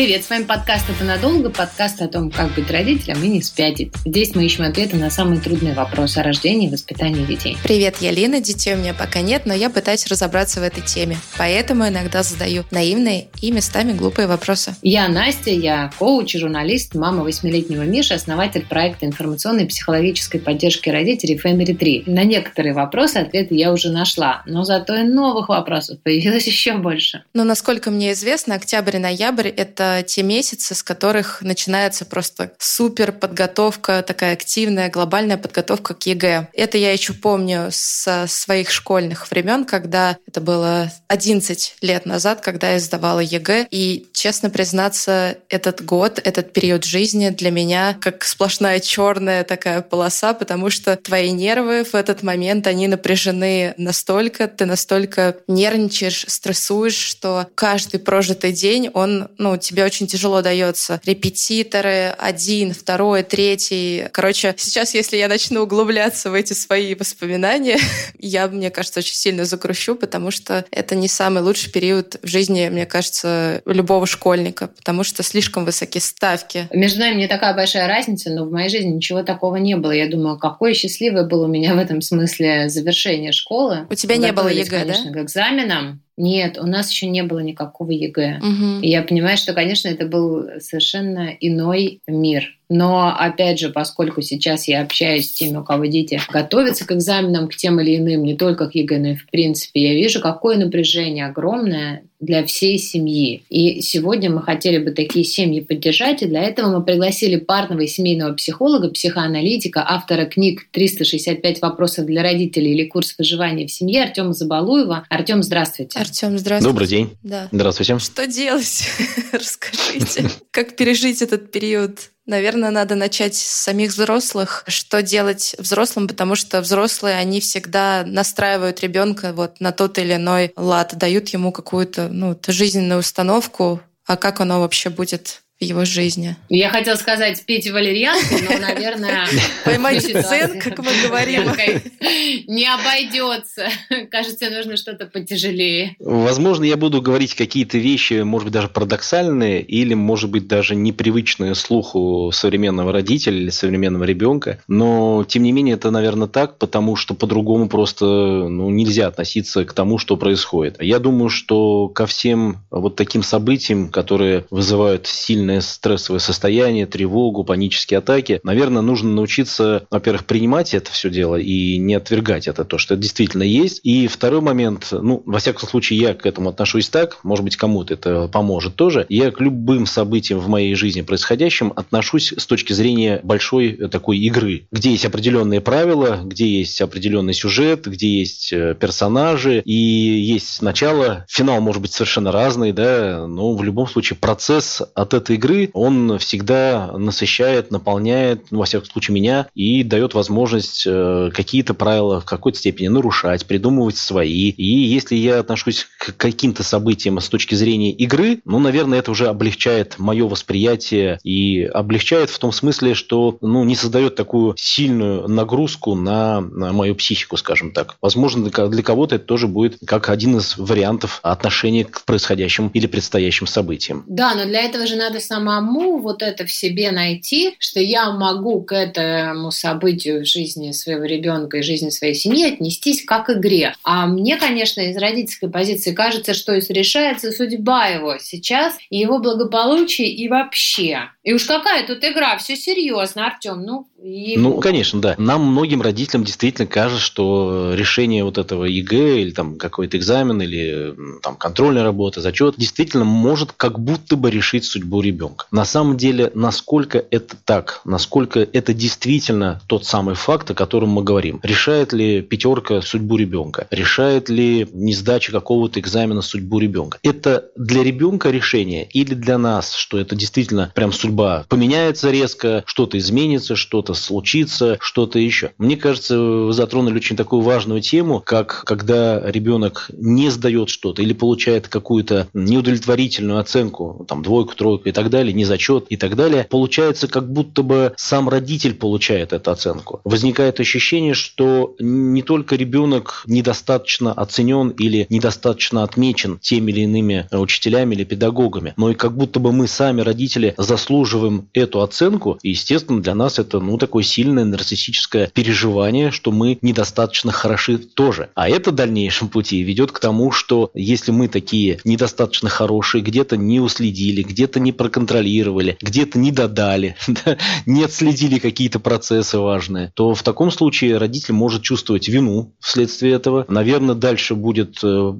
Привет, с вами подкаст «Это надолго», подкаст о том, как быть родителем и не спятить. Здесь мы ищем ответы на самые трудные вопросы о рождении и воспитании детей. Привет, я Лина, детей у меня пока нет, но я пытаюсь разобраться в этой теме, поэтому иногда задаю наивные и местами глупые вопросы. Я Настя, я коуч и журналист, мама восьмилетнего Миши, основатель проекта информационной и психологической поддержки родителей Family 3. На некоторые вопросы ответы я уже нашла, но зато и новых вопросов появилось еще больше. Но, насколько мне известно, октябрь и ноябрь – это те месяцы, с которых начинается просто супер подготовка, такая активная, глобальная подготовка к ЕГЭ. Это я еще помню со своих школьных времен, когда это было 11 лет назад, когда я сдавала ЕГЭ. И, честно признаться, этот год, этот период жизни для меня как сплошная черная такая полоса, потому что твои нервы в этот момент, они напряжены настолько, ты настолько нервничаешь, стрессуешь, что каждый прожитый день, он, ну, тебе очень тяжело дается. Репетиторы, один, второй, третий. Короче, сейчас, если я начну углубляться в эти свои воспоминания, я, мне кажется, очень сильно загрущу, потому что это не самый лучший период в жизни, мне кажется, любого школьника, потому что слишком высокие ставки. Между нами не такая большая разница, но в моей жизни ничего такого не было. Я думаю, какое счастливое было у меня в этом смысле завершение школы. У тебя не было ЕГЭ, конечно, да? к экзаменам. Нет, у нас еще не было никакого ЕГЭ. Угу. И я понимаю, что, конечно, это был совершенно иной мир. Но, опять же, поскольку сейчас я общаюсь с теми, у кого дети готовятся к экзаменам, к тем или иным, не только к ЕГЭ, но и в принципе, я вижу, какое напряжение огромное для всей семьи. И сегодня мы хотели бы такие семьи поддержать, и для этого мы пригласили парного и семейного психолога, психоаналитика, автора книг «365 вопросов для родителей» или «Курс выживания в семье» Артема Забалуева. Артем, здравствуйте. Артем, здравствуйте. Добрый день. Да. Здравствуйте. Что делать? Расскажите. Как пережить этот период Наверное, надо начать с самих взрослых. Что делать взрослым, потому что взрослые, они всегда настраивают ребенка вот на тот или иной лад, дают ему какую-то ну, жизненную установку, а как оно вообще будет в его жизни. Я хотела сказать пейте валерьянку, но, наверное... Поймать дзен, как мы говорим. Не обойдется. Кажется, нужно что-то потяжелее. Возможно, я буду говорить какие-то вещи, может быть, даже парадоксальные, или, может быть, даже непривычные слуху современного родителя или современного ребенка. Но, тем не менее, это, наверное, так, потому что по-другому просто ну, нельзя относиться к тому, что происходит. Я думаю, что ко всем вот таким событиям, которые вызывают сильное сильное стрессовое состояние, тревогу, панические атаки. Наверное, нужно научиться, во-первых, принимать это все дело и не отвергать это, то, что это действительно есть. И второй момент, ну, во всяком случае, я к этому отношусь так, может быть, кому-то это поможет тоже. Я к любым событиям в моей жизни происходящим отношусь с точки зрения большой такой игры, где есть определенные правила, где есть определенный сюжет, где есть э, персонажи и есть начало. Финал может быть совершенно разный, да, но в любом случае процесс от этой игры, он всегда насыщает, наполняет, ну, во всяком случае, меня, и дает возможность э, какие-то правила в какой-то степени нарушать, придумывать свои. И если я отношусь к каким-то событиям с точки зрения игры, ну, наверное, это уже облегчает мое восприятие и облегчает в том смысле, что ну, не создает такую сильную нагрузку на, на мою психику, скажем так. Возможно, для кого-то это тоже будет как один из вариантов отношения к происходящим или предстоящим событиям. Да, но для этого же надо самому вот это в себе найти, что я могу к этому событию в жизни своего ребенка и жизни своей семьи отнестись как игре. А мне, конечно, из родительской позиции кажется, что решается судьба его сейчас, и его благополучие и вообще. И уж какая тут игра, все серьезно, Артем, ну и... Ну, конечно, да. Нам, многим родителям, действительно кажется, что решение вот этого ЕГЭ или там какой-то экзамен или там контрольная работа, зачет, действительно может как будто бы решить судьбу ребенка ребенка. На самом деле, насколько это так, насколько это действительно тот самый факт, о котором мы говорим. Решает ли пятерка судьбу ребенка? Решает ли несдача какого-то экзамена судьбу ребенка? Это для ребенка решение или для нас, что это действительно прям судьба поменяется резко, что-то изменится, что-то случится, что-то еще. Мне кажется, вы затронули очень такую важную тему, как когда ребенок не сдает что-то или получает какую-то неудовлетворительную оценку, там двойку, тройку и так далее, не зачет и так далее, получается как будто бы сам родитель получает эту оценку. Возникает ощущение, что не только ребенок недостаточно оценен или недостаточно отмечен теми или иными учителями или педагогами, но и как будто бы мы сами, родители, заслуживаем эту оценку, и, естественно, для нас это ну, такое сильное нарциссическое переживание, что мы недостаточно хороши тоже. А это в дальнейшем пути ведет к тому, что если мы такие недостаточно хорошие, где-то не уследили, где-то не проконтролировали, где-то не додали, не отследили какие-то процессы важные, то в таком случае родитель может чувствовать вину вследствие этого. Наверное, дальше будет э,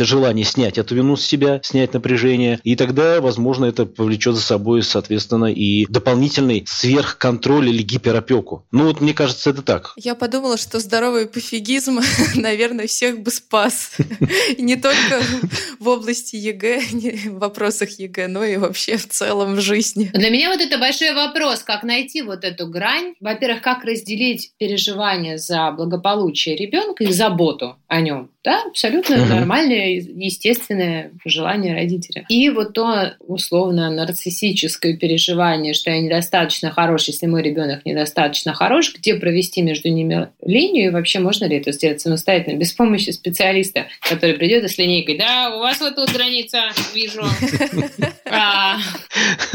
желание снять эту вину с себя, снять напряжение, и тогда, возможно, это повлечет за собой, соответственно, и дополнительный сверхконтроль или гиперопеку. Ну вот мне кажется, это так. Я подумала, что здоровый пофигизм, наверное, всех бы спас. Не только в области ЕГЭ, в вопросах ЕГЭ, но и вообще в целом в жизни. Для меня вот это большой вопрос, как найти вот эту грань. Во-первых, как разделить переживания за благополучие ребенка и заботу о нем. Да, абсолютно угу. нормальное, естественное желание родителя. И вот то условно нарциссическое переживание, что я недостаточно хорош, если мой ребенок недостаточно хорош, где провести между ними линию, и вообще можно ли это сделать самостоятельно, без помощи специалиста, который придет и с линейкой, да, у вас вот тут граница, вижу.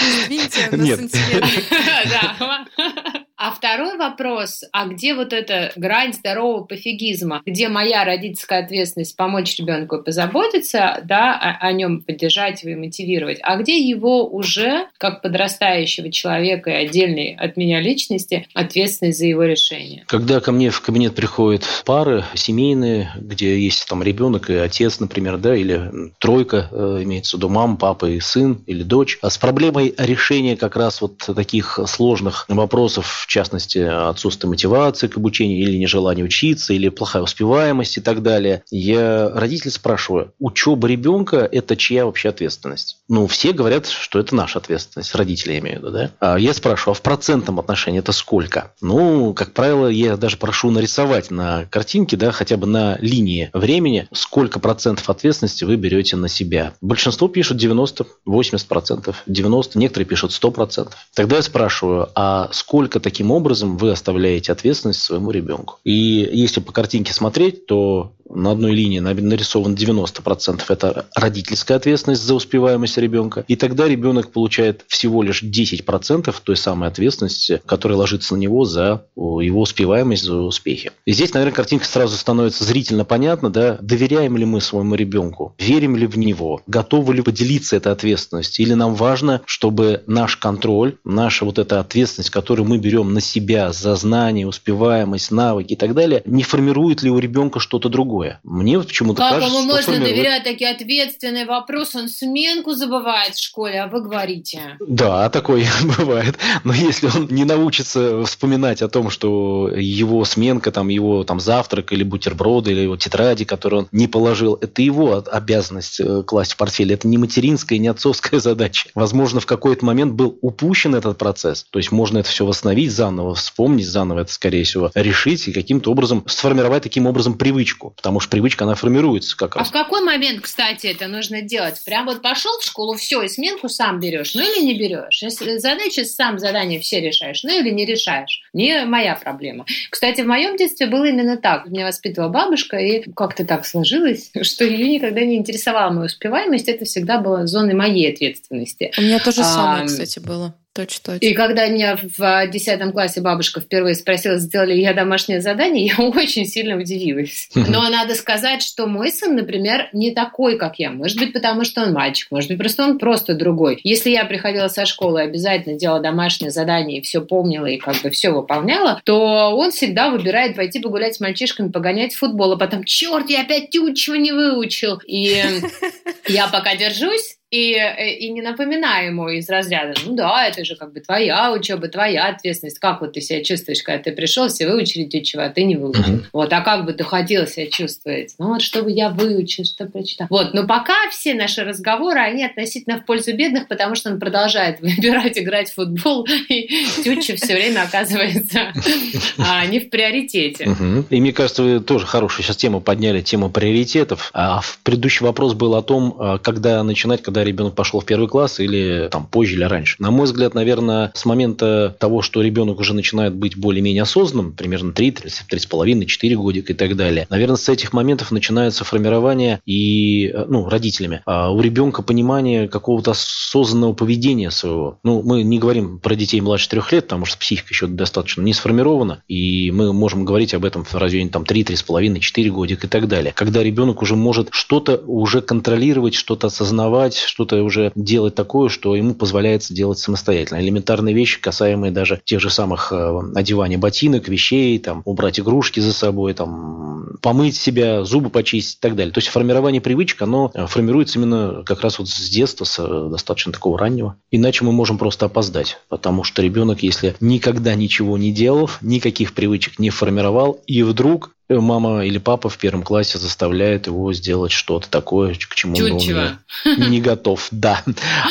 Извините, на сантиметр. А второй вопрос, а где вот эта грань здорового пофигизма, где моя родительская ответственность помочь ребенку позаботиться, да, о, о нем поддержать его и мотивировать, а где его уже, как подрастающего человека и отдельной от меня личности, ответственность за его решение? Когда ко мне в кабинет приходят пары семейные, где есть там ребенок и отец, например, да, или тройка, э, имеется в виду мама, папа и сын, или дочь, а с проблемой решения как раз вот таких сложных вопросов, частности, отсутствие мотивации к обучению или нежелание учиться, или плохая успеваемость и так далее. Я родителей спрашиваю, учеба ребенка – это чья вообще ответственность? Ну, все говорят, что это наша ответственность, родители я имею в виду, да? А я спрашиваю, а в процентном отношении это сколько? Ну, как правило, я даже прошу нарисовать на картинке, да, хотя бы на линии времени, сколько процентов ответственности вы берете на себя. Большинство пишут 90, 80 процентов, 90, некоторые пишут 100 процентов. Тогда я спрашиваю, а сколько таких таким образом вы оставляете ответственность своему ребенку. И если по картинке смотреть, то на одной линии нарисован 90% это родительская ответственность за успеваемость ребенка. И тогда ребенок получает всего лишь 10% той самой ответственности, которая ложится на него за его успеваемость, за успехи. И здесь, наверное, картинка сразу становится зрительно понятна, да, доверяем ли мы своему ребенку, верим ли в него, готовы ли поделиться этой ответственностью, или нам важно, чтобы наш контроль, наша вот эта ответственность, которую мы берем на себя за знания, успеваемость, навыки и так далее, не формирует ли у ребенка что-то другое другое. Мне вот почему-то как кажется, ему можно формирует... доверять такие ответственные вопросы? Он сменку забывает в школе, а вы говорите. Да, такое бывает. Но если он не научится вспоминать о том, что его сменка, там, его там, завтрак или бутерброды, или его тетради, которые он не положил, это его обязанность э, класть в портфель. Это не материнская, не отцовская задача. Возможно, в какой-то момент был упущен этот процесс. То есть можно это все восстановить заново, вспомнить заново это, скорее всего, решить и каким-то образом сформировать таким образом привычку потому что привычка, она формируется как раз. А в какой момент, кстати, это нужно делать? Прям вот пошел в школу, все, и сменку сам берешь, ну или не берешь? Если задачи сам задание все решаешь, ну или не решаешь. Не моя проблема. Кстати, в моем детстве было именно так. Меня воспитывала бабушка, и как-то так сложилось, что ее никогда не интересовала моя успеваемость. Это всегда было зоной моей ответственности. У меня тоже самое, а, кстати, было. Точно, точно. И когда меня в 10 классе бабушка впервые спросила, сделали ли я домашнее задание, я очень сильно удивилась. Но надо сказать, что мой сын, например, не такой, как я. Может быть, потому что он мальчик, может быть, просто он просто другой. Если я приходила со школы и обязательно делала домашнее задание и все помнила и как бы все выполняла, то он всегда выбирает пойти погулять с мальчишками, погонять в футбол, а потом, черт, я опять чего не выучил. И я пока держусь, и, э, и не напоминай ему из разряда, ну да, это же как бы твоя учеба, твоя ответственность. Как вот ты себя чувствуешь, когда ты пришел, все выучили тютчево, а ты не выучил. Mm-hmm. Вот, а как бы ты хотел себя чувствовать? Ну вот, чтобы я выучил, что прочитал. Вот, но пока все наши разговоры, они относительно в пользу бедных, потому что он продолжает выбирать играть в футбол, и тютча все время оказывается а, не в приоритете. И мне кажется, вы тоже хорошую сейчас тему подняли, тему приоритетов. А предыдущий вопрос был о том, а, когда начинать, когда ребенок пошел в первый класс или там позже или раньше. На мой взгляд, наверное, с момента того, что ребенок уже начинает быть более-менее осознанным, примерно 3, 3,5, 4 годика и так далее, наверное, с этих моментов начинается формирование и, э, ну, родителями, а у ребенка понимание какого-то осознанного поведения своего. Ну, мы не говорим про детей младше трех лет, потому что психика еще достаточно не сформирована, и мы можем говорить об этом в районе там 3, 3,5, 4 годика и так далее. Когда ребенок уже может что-то уже контролировать, что-то осознавать, что-то уже делать такое, что ему позволяется делать самостоятельно. Элементарные вещи, касаемые даже тех же самых э, одевания ботинок, вещей, там, убрать игрушки за собой, там, помыть себя, зубы почистить и так далее. То есть формирование привычек, оно э, формируется именно как раз вот с детства, с э, достаточно такого раннего. Иначе мы можем просто опоздать, потому что ребенок, если никогда ничего не делал, никаких привычек не формировал, и вдруг мама или папа в первом классе заставляет его сделать что-то такое, к чему Чуть-чего. он не готов. Да.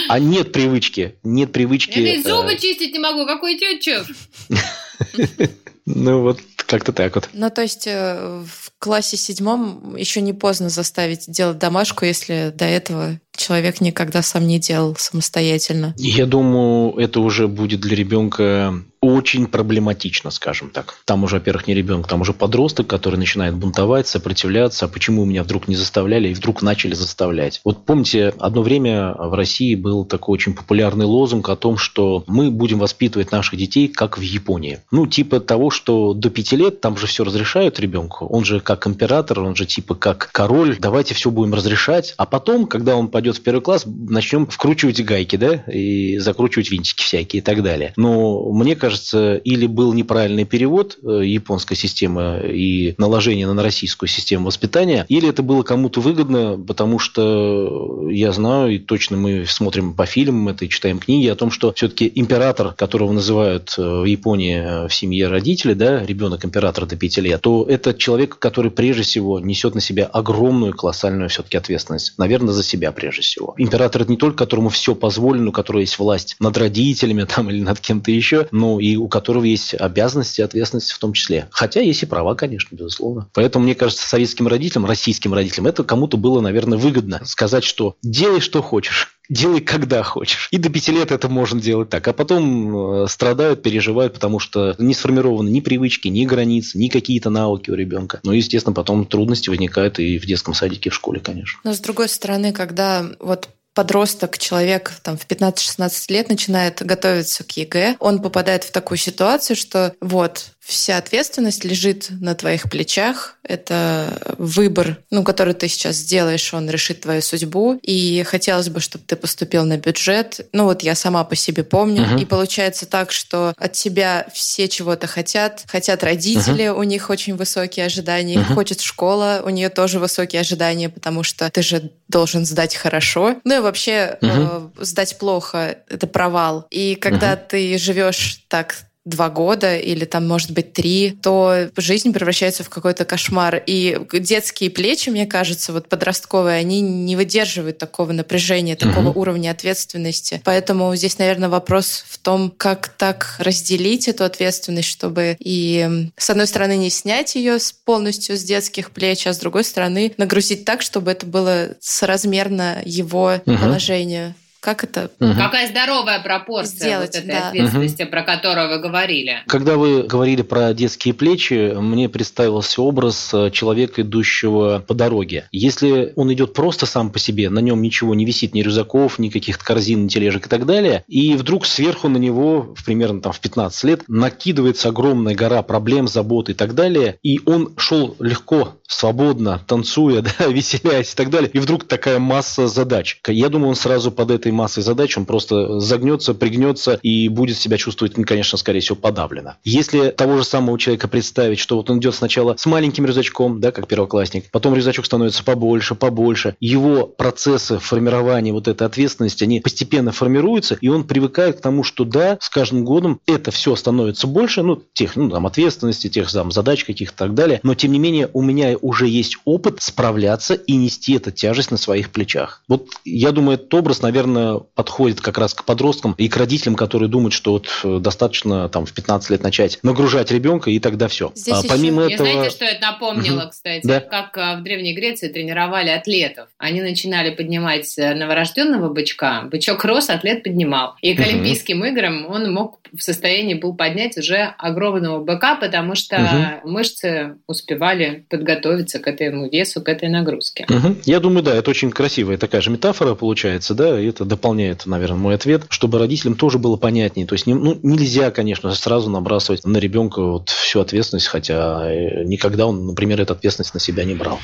А нет привычки. Нет привычки. Я зубы э, чистить не могу. Какой тютчев? Ну вот как-то так вот. Ну то есть э, в классе седьмом еще не поздно заставить делать домашку, если до этого человек никогда сам не делал самостоятельно. Я думаю, это уже будет для ребенка очень проблематично, скажем так. Там уже, во-первых, не ребенок, там уже подросток, который начинает бунтовать, сопротивляться. А почему меня вдруг не заставляли и вдруг начали заставлять? Вот помните, одно время в России был такой очень популярный лозунг о том, что мы будем воспитывать наших детей как в Японии. Ну, типа того, что до пяти лет там же все разрешают ребенку. Он же как император, он же типа как король. Давайте все будем разрешать. А потом, когда он пойдет в первый класс, начнем вкручивать гайки, да, и закручивать винтики всякие и так далее. Но мне кажется, или был неправильный перевод э, японской системы и наложение на российскую систему воспитания, или это было кому-то выгодно, потому что я знаю, и точно мы смотрим по фильмам это и читаем книги о том, что все-таки император, которого называют э, в Японии э, в семье родители, да, ребенок императора до 5 лет, то это человек, который прежде всего несет на себя огромную колоссальную все-таки ответственность. Наверное, за себя прежде прежде всего. Император это не только которому все позволено, у которого есть власть над родителями там, или над кем-то еще, но и у которого есть обязанности и ответственности в том числе. Хотя есть и права, конечно, безусловно. Поэтому, мне кажется, советским родителям, российским родителям, это кому-то было, наверное, выгодно сказать, что делай, что хочешь делай когда хочешь. И до пяти лет это можно делать так. А потом э, страдают, переживают, потому что не сформированы ни привычки, ни границы, ни какие-то навыки у ребенка. Ну, естественно, потом трудности возникают и в детском садике, и в школе, конечно. Но с другой стороны, когда вот подросток, человек там, в 15-16 лет начинает готовиться к ЕГЭ, он попадает в такую ситуацию, что вот, вся ответственность лежит на твоих плечах. Это выбор, ну, который ты сейчас сделаешь, он решит твою судьбу. И хотелось бы, чтобы ты поступил на бюджет. Ну, вот я сама по себе помню. Uh-huh. И получается так, что от тебя все чего-то хотят. Хотят родители, uh-huh. у них очень высокие ожидания. Uh-huh. Хочет школа, у нее тоже высокие ожидания, потому что ты же должен сдать хорошо. Ну и вообще uh-huh. э, сдать плохо — это провал. И когда uh-huh. ты живешь так два года или там, может быть, три, то жизнь превращается в какой-то кошмар. И детские плечи, мне кажется, вот подростковые, они не выдерживают такого напряжения, такого угу. уровня ответственности. Поэтому здесь, наверное, вопрос в том, как так разделить эту ответственность, чтобы и, с одной стороны, не снять ее полностью с детских плеч, а с другой стороны, нагрузить так, чтобы это было соразмерно его угу. положению. Как это? Угу. Какая здоровая пропорция сделать, вот этой да. ответственности, угу. про которую вы говорили? Когда вы говорили про детские плечи, мне представился образ э, человека, идущего по дороге. Если он идет просто сам по себе, на нем ничего не висит, ни рюкзаков, ни каких-то корзин, ни тележек и так далее, и вдруг сверху на него, примерно там в 15 лет, накидывается огромная гора проблем, забот и так далее, и он шел легко, свободно, танцуя, да, веселяясь и так далее, и вдруг такая масса задач. Я думаю, он сразу под этой массой задач, он просто загнется, пригнется и будет себя чувствовать, ну, конечно, скорее всего, подавленно. Если того же самого человека представить, что вот он идет сначала с маленьким рюкзачком, да, как первоклассник, потом рюкзачок становится побольше, побольше, его процессы формирования вот этой ответственности, они постепенно формируются, и он привыкает к тому, что да, с каждым годом это все становится больше, ну, тех, ну, там, ответственности, тех там, задач каких-то и так далее, но тем не менее у меня уже есть опыт справляться и нести эту тяжесть на своих плечах. Вот я думаю, этот образ, наверное, подходит как раз к подросткам и к родителям, которые думают, что вот э, достаточно там в 15 лет начать нагружать ребенка, и тогда все. Здесь а, помимо еще... этого... Я знаете, что это напомнило, угу. кстати? Да? Как э, в Древней Греции тренировали атлетов. Они начинали поднимать э, новорожденного бычка, бычок рос, атлет поднимал. И к угу. Олимпийским играм он мог в состоянии был поднять уже огромного быка, потому что угу. мышцы успевали подготовиться к этому весу, к этой нагрузке. Угу. Я думаю, да, это очень красивая такая же метафора получается, да, и это дополняет, наверное, мой ответ, чтобы родителям тоже было понятнее. То есть ну, нельзя, конечно, сразу набрасывать на ребенка вот всю ответственность, хотя э, никогда он, например, эту ответственность на себя не брал.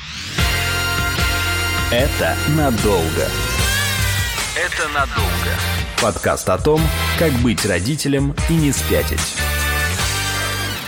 Это надолго. Это надолго. Подкаст о том, как быть родителем и не спятить.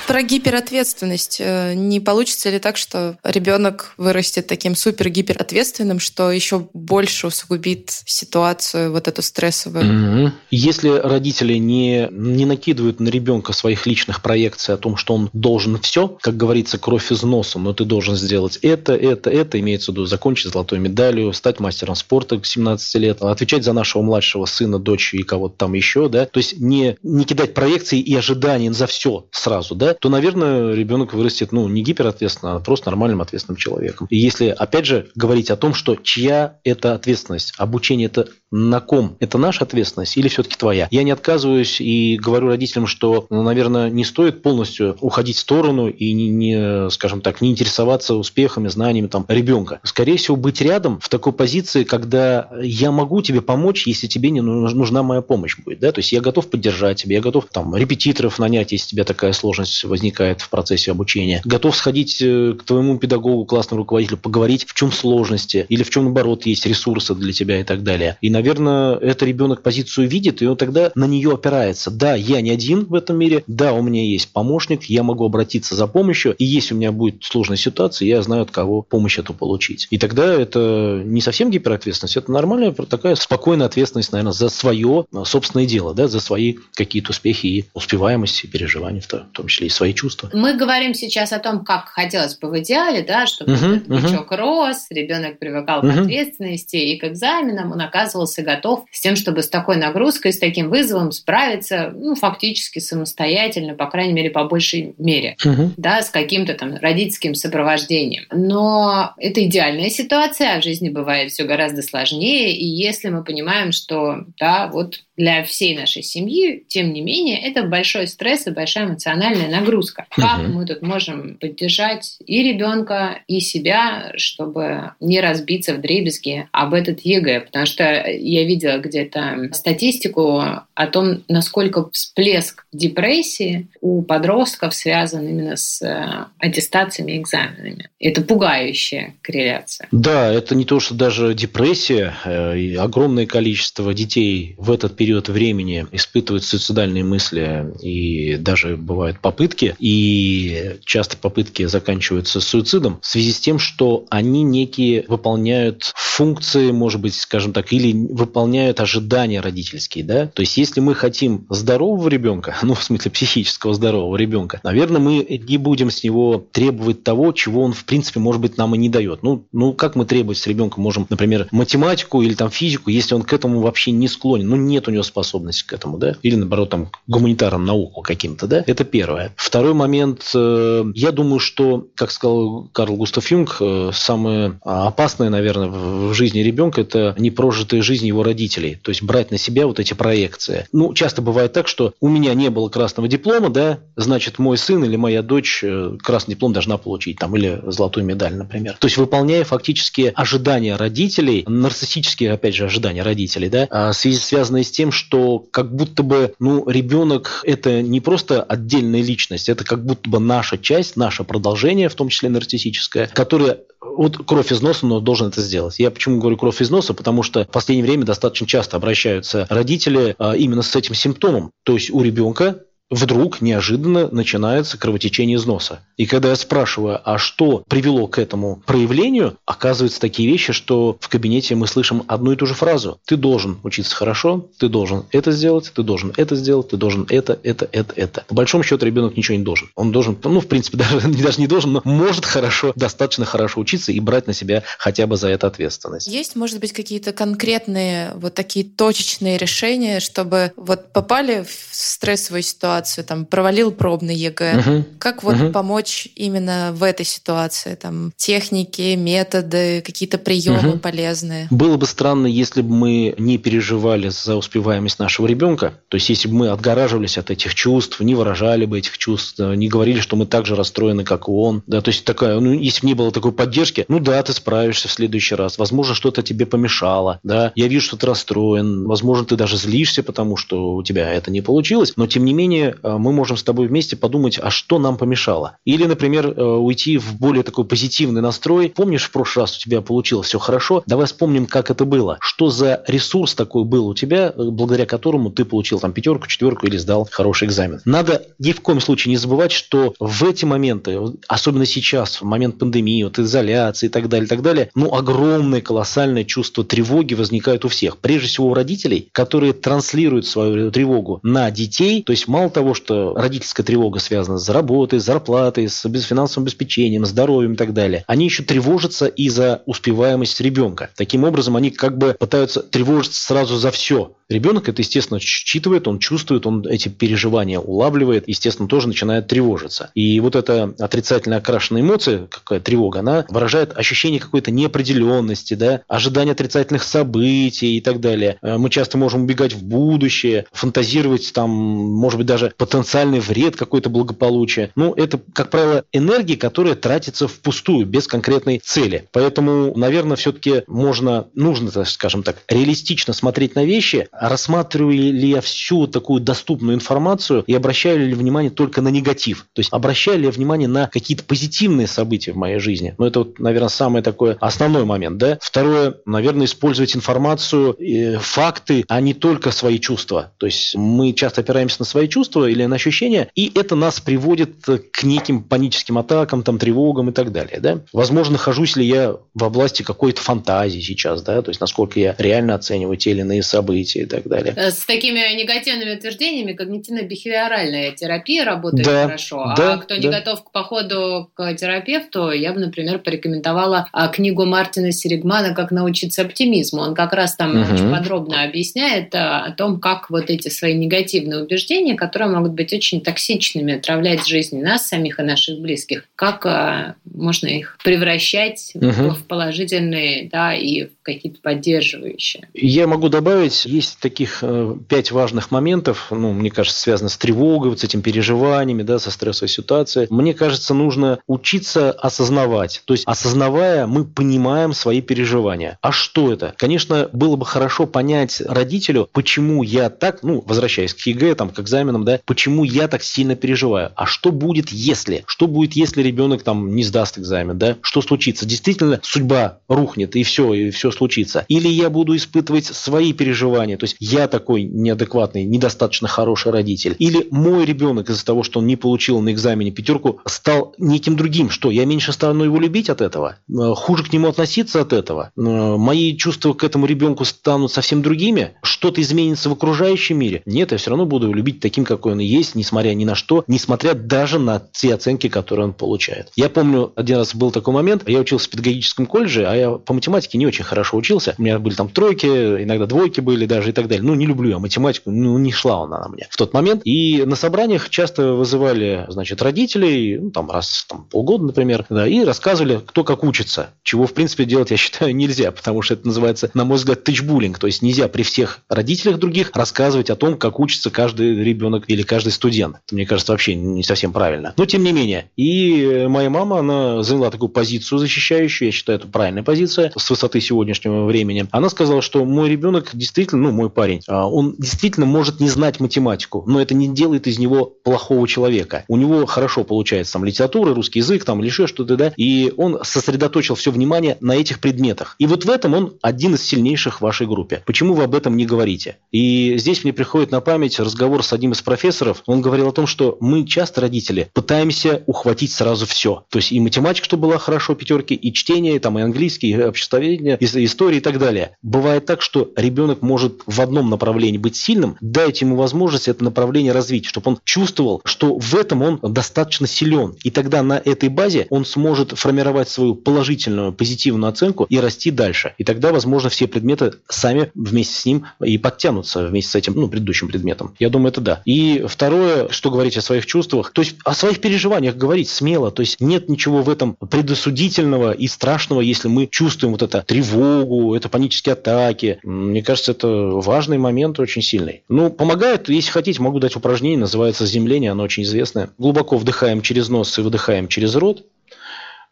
Про гиперответственность. Э, не получится ли так, что ребенок вырастет таким супер гиперответственным, что еще больше усугубит ситуацию вот эту стрессовую? Mm-hmm. Если родители не, не накидывают на ребенка своих личных проекций о том, что он должен все, как говорится, кровь из носа, но ты должен сделать это, это, это, имеется в виду закончить золотой медалью, стать мастером спорта к 17 лет, отвечать за нашего младшего сына, дочь и кого-то там еще, да, то есть не, не кидать проекции и ожидания за все сразу, да, то, наверное, ребенок вырастет, ну, не гиперответственно, а просто нормальным ответственным человеком. И если, опять же, говорить о том, что чья это ответственность, обучение это на ком? Это наша ответственность или все-таки твоя? Я не отказываюсь и говорю родителям, что, ну, наверное, не стоит полностью уходить в сторону и не, не, скажем так, не интересоваться успехами, знаниями там ребенка. Скорее всего, быть рядом в такой позиции, когда я могу тебе помочь, если тебе не нужна моя помощь будет, да, то есть я готов поддержать тебя, я готов там репетиторов нанять, если у тебя такая сложность возникает в процессе обучения, готов сходить э, к твоему педагогу, классному руководителю, поговорить, в чем сложности или в чем, наоборот, есть ресурсы для тебя и так далее. И, наверное, это ребенок позицию видит, и он тогда на нее опирается. Да, я не один в этом мире, да, у меня есть помощник, я могу обратиться за помощью, и если у меня будет сложная ситуация, я знаю, от кого помощь эту получить. И тогда это не совсем гиперответственность, это нормальная такая спокойная ответственность, наверное, за свое собственное дело, да, за свои какие-то успехи и успеваемости, и переживания в том числе и свои чувства. Мы говорим сейчас о том, как хотелось бы в идеале, да, чтобы uh-huh, этот uh-huh. рос, ребенок привыкал uh-huh. к ответственности и к экзаменам, он оказывался оказался готов с тем, чтобы с такой нагрузкой, с таким вызовом справиться, ну, фактически самостоятельно, по крайней мере, по большей мере, угу. да, с каким-то там родительским сопровождением. Но это идеальная ситуация, а в жизни бывает все гораздо сложнее, и если мы понимаем, что, да, вот для всей нашей семьи, тем не менее, это большой стресс и большая эмоциональная нагрузка. Как угу. мы тут можем поддержать и ребенка, и себя, чтобы не разбиться вдребезги об этот ЕГЭ? Потому что я видела где-то статистику о том, насколько всплеск депрессии у подростков связан именно с э, аттестациями и экзаменами. Это пугающая корреляция. Да, это не то, что даже депрессия. Э, огромное количество детей в этот период времени испытывают суицидальные мысли и даже бывают попытки. И часто попытки заканчиваются суицидом в связи с тем, что они некие выполняют функции, может быть, скажем так, или выполняют ожидания родительские, да, то есть если мы хотим здорового ребенка, ну, в смысле психического здорового ребенка, наверное, мы не будем с него требовать того, чего он, в принципе, может быть, нам и не дает. Ну, ну как мы требовать с ребенка можем, например, математику или там физику, если он к этому вообще не склонен, ну, нет у него способности к этому, да, или, наоборот, там, гуманитарным науку каким-то, да, это первое. Второй момент, э, я думаю, что, как сказал Карл Густав Юнг, э, самое опасное, наверное, в жизни ребенка – это непрожитая жизнь его родителей, то есть брать на себя вот эти проекции. Ну, часто бывает так, что у меня не было красного диплома, да, значит, мой сын или моя дочь э, красный диплом должна получить, там, или золотую медаль, например. То есть, выполняя фактически ожидания родителей, нарциссические, опять же, ожидания родителей, да, а связанные с тем, что как будто бы, ну, ребенок – это не просто отдельная личность, это как будто бы наша часть, наше продолжение, в том числе нарциссическое, которое вот кровь из носа, но должен это сделать. Я почему говорю кровь из носа? Потому что в последнее время достаточно часто обращаются родители а, именно с этим симптомом. То есть у ребенка вдруг неожиданно начинается кровотечение из носа. И когда я спрашиваю, а что привело к этому проявлению, оказываются такие вещи, что в кабинете мы слышим одну и ту же фразу. Ты должен учиться хорошо, ты должен это сделать, ты должен это сделать, ты должен это, это, это, это. По большому счету ребенок ничего не должен. Он должен, ну, в принципе, даже, даже не должен, но может хорошо, достаточно хорошо учиться и брать на себя хотя бы за это ответственность. Есть, может быть, какие-то конкретные вот такие точечные решения, чтобы вот попали в стрессовую ситуацию, ситуацию, там, провалил пробный ЕГЭ. Угу. Как вот угу. помочь именно в этой ситуации? Там, техники, методы, какие-то приемы угу. полезные? Было бы странно, если бы мы не переживали за успеваемость нашего ребенка. То есть, если бы мы отгораживались от этих чувств, не выражали бы этих чувств, не говорили, что мы так же расстроены, как и он. Да, то есть, такая, ну, если бы не было такой поддержки, ну да, ты справишься в следующий раз. Возможно, что-то тебе помешало. Да, я вижу, что ты расстроен. Возможно, ты даже злишься, потому что у тебя это не получилось. Но, тем не менее, Э, мы можем с тобой вместе подумать, а что нам помешало. Или, например, э, уйти в более такой позитивный настрой. Помнишь, в прошлый раз у тебя получилось все хорошо? Давай вспомним, как это было. Что за ресурс такой был у тебя, э, благодаря которому ты получил там пятерку, четверку или сдал хороший экзамен. Надо ни в коем случае не забывать, что в эти моменты, особенно сейчас, в момент пандемии, вот изоляции и так далее, и так далее, ну, огромное, колоссальное чувство тревоги возникает у всех. Прежде всего у родителей, которые транслируют свою тревогу на детей, то есть мало того, что родительская тревога связана с работой, с зарплатой, с финансовым обеспечением, здоровьем и так далее, они еще тревожатся и за успеваемость ребенка. Таким образом, они как бы пытаются тревожиться сразу за все. Ребенок это, естественно, считывает, он чувствует, он эти переживания улавливает, естественно, тоже начинает тревожиться. И вот эта отрицательно окрашенная эмоция, какая тревога, она выражает ощущение какой-то неопределенности, да, ожидание отрицательных событий и так далее. Э, мы часто можем убегать в будущее, фантазировать там, может быть, даже потенциальный вред какой-то благополучия. Ну, это, как правило, энергия, которая тратится впустую, без конкретной цели. Поэтому, наверное, все-таки можно, нужно, скажем так, реалистично смотреть на вещи, рассматриваю ли я всю такую доступную информацию и обращаю ли внимание только на негатив. То есть обращаю ли я внимание на какие-то позитивные события в моей жизни. Ну, это, вот, наверное, самый такой основной момент. Да? Второе, наверное, использовать информацию, э, факты, а не только свои чувства. То есть мы часто опираемся на свои чувства или на ощущения, и это нас приводит к неким паническим атакам, там, тревогам и так далее. Да? Возможно, нахожусь ли я в области какой-то фантазии сейчас, да, то есть насколько я реально оцениваю те или иные события и так далее. Э, с такими негативными утверждениями когнитивно-бихевиоральная терапия работает да, хорошо. Да, а кто да. не готов к походу к терапевту, я бы, например, порекомендовала а, книгу Мартина Серегмана «Как научиться оптимизму». Он как раз там угу. очень подробно объясняет а, о том, как вот эти свои негативные убеждения, которые могут быть очень токсичными, отравлять жизнь нас самих и наших близких, как а, можно их превращать угу. в положительные, да, и в какие-то поддерживающие. Я могу добавить, есть таких э, пять важных моментов, ну, мне кажется, связано с тревогой, вот с этим переживаниями, да, со стрессовой ситуацией. Мне кажется, нужно учиться осознавать. То есть, осознавая, мы понимаем свои переживания. А что это? Конечно, было бы хорошо понять родителю, почему я так, ну, возвращаясь к ЕГЭ, там, к экзаменам, да, почему я так сильно переживаю. А что будет, если? Что будет, если ребенок там не сдаст экзамен, да? Что случится? Действительно, судьба рухнет, и все, и все случится. Или я буду испытывать свои переживания, то есть я такой неадекватный, недостаточно хороший родитель. Или мой ребенок из-за того, что он не получил на экзамене пятерку, стал неким другим. Что, я меньше стану его любить от этого? Э, хуже к нему относиться от этого? Э, мои чувства к этому ребенку станут совсем другими? Что-то изменится в окружающем мире? Нет, я все равно буду его любить таким, какой он есть, несмотря ни на что, несмотря даже на те оценки, которые он получает. Я помню, один раз был такой момент, я учился в педагогическом колледже, а я по математике не очень хорошо учился. У меня были там тройки, иногда двойки были даже и так далее. Ну, не люблю я математику, ну, не шла она на мне в тот момент. И на собраниях часто вызывали, значит, родителей, ну, там, раз там, полгода, например, да, и рассказывали, кто как учится. Чего, в принципе, делать, я считаю, нельзя, потому что это называется, на мой взгляд, тычбуллинг. То есть нельзя при всех родителях других рассказывать о том, как учится каждый ребенок или каждый студент. Это, мне кажется, вообще не совсем правильно. Но, тем не менее. И моя мама, она заняла такую позицию защищающую, я считаю, это правильная позиция с высоты сегодня сегодняшнего времени, она сказала, что мой ребенок действительно, ну, мой парень, а, он действительно может не знать математику, но это не делает из него плохого человека. У него хорошо получается там литература, русский язык, там или еще что-то, да, и он сосредоточил все внимание на этих предметах. И вот в этом он один из сильнейших в вашей группе. Почему вы об этом не говорите? И здесь мне приходит на память разговор с одним из профессоров. Он говорил о том, что мы часто, родители, пытаемся ухватить сразу все. То есть и математика, что была хорошо, пятерки, и чтение, и, там, и английский, и обществоведение, и история и так далее. Бывает так, что ребенок может в одном направлении быть сильным, дайте ему возможность это направление развить, чтобы он чувствовал, что в этом он достаточно силен. И тогда на этой базе он сможет формировать свою положительную, позитивную оценку и расти дальше. И тогда, возможно, все предметы сами вместе с ним и подтянутся вместе с этим, ну, предыдущим предметом. Я думаю, это да. И второе, что говорить о своих чувствах, то есть о своих переживаниях говорить смело. То есть нет ничего в этом предосудительного и страшного, если мы чувствуем вот это тревогу, это панические атаки. Мне кажется, это важный момент, очень сильный. Ну, помогает, если хотите, могу дать упражнение, называется «Заземление», оно очень известное. Глубоко вдыхаем через нос и выдыхаем через рот.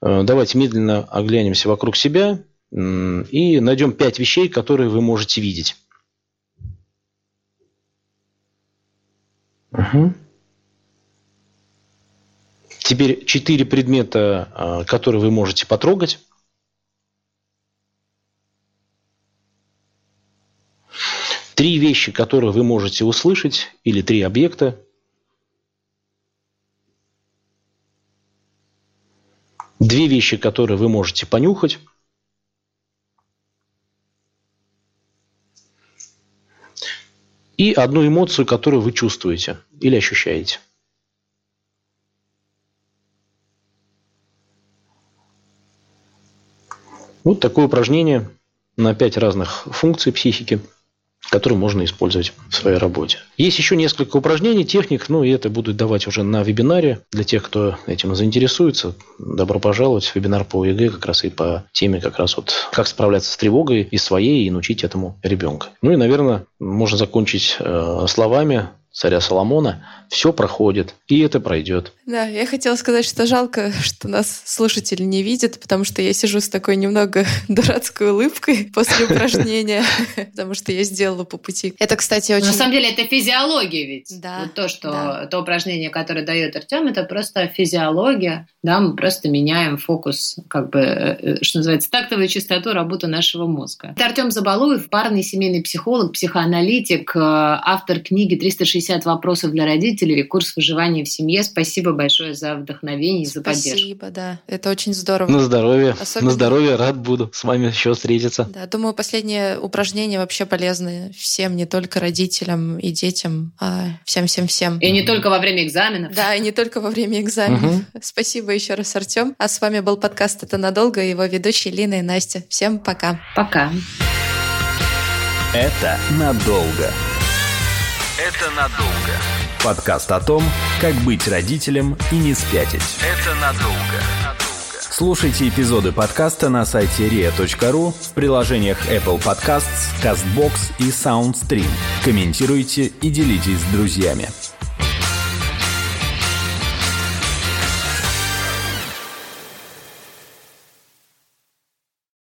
Э, давайте медленно оглянемся вокруг себя и найдем пять вещей, которые вы можете видеть. Угу. Теперь четыре предмета, а, которые вы можете потрогать. Три вещи, которые вы можете услышать, или три объекта. Две вещи, которые вы можете понюхать. И одну эмоцию, которую вы чувствуете или ощущаете. Вот такое упражнение на пять разных функций психики – который можно использовать в своей работе. Есть еще несколько упражнений, техник, ну и это буду давать уже на вебинаре для тех, кто этим заинтересуется. Добро пожаловать в вебинар по ЕГЭ как раз и по теме как раз вот как справляться с тревогой и своей, и научить этому ребенка. Ну и, наверное, можно закончить э, словами царя Соломона, все проходит, и это пройдет. Да, я хотела сказать, что жалко, что нас слушатели не видят, потому что я сижу с такой немного дурацкой улыбкой после упражнения, потому что я сделала по пути. Это, кстати, очень... На самом деле это физиология ведь. Да. Вот то, что да. то упражнение, которое дает Артем, это просто физиология. Да, мы просто меняем фокус, как бы, э, что называется, тактовую частоту работы нашего мозга. Это Артем Забалуев, парный семейный психолог, психоаналитик, э, автор книги «360 50 вопросов для родителей или курс выживания в семье. Спасибо большое за вдохновение и за поддержку. Спасибо, да. Это очень здорово. На здоровье. Особенно... На здоровье. Рад буду с вами еще встретиться. Да, думаю, последние упражнения вообще полезны всем, не только родителям и детям, а всем-всем-всем. И не только во время экзаменов. Да, и не только во время экзаменов. Угу. Спасибо еще раз, Артем. А с вами был подкаст «Это надолго» и его ведущие Лина и Настя. Всем пока. Пока. Это надолго. Это надолго. Подкаст о том, как быть родителем и не спятить. Это надолго. Слушайте эпизоды подкаста на сайте ria.ru в приложениях Apple Podcasts, CastBox и SoundStream. Комментируйте и делитесь с друзьями.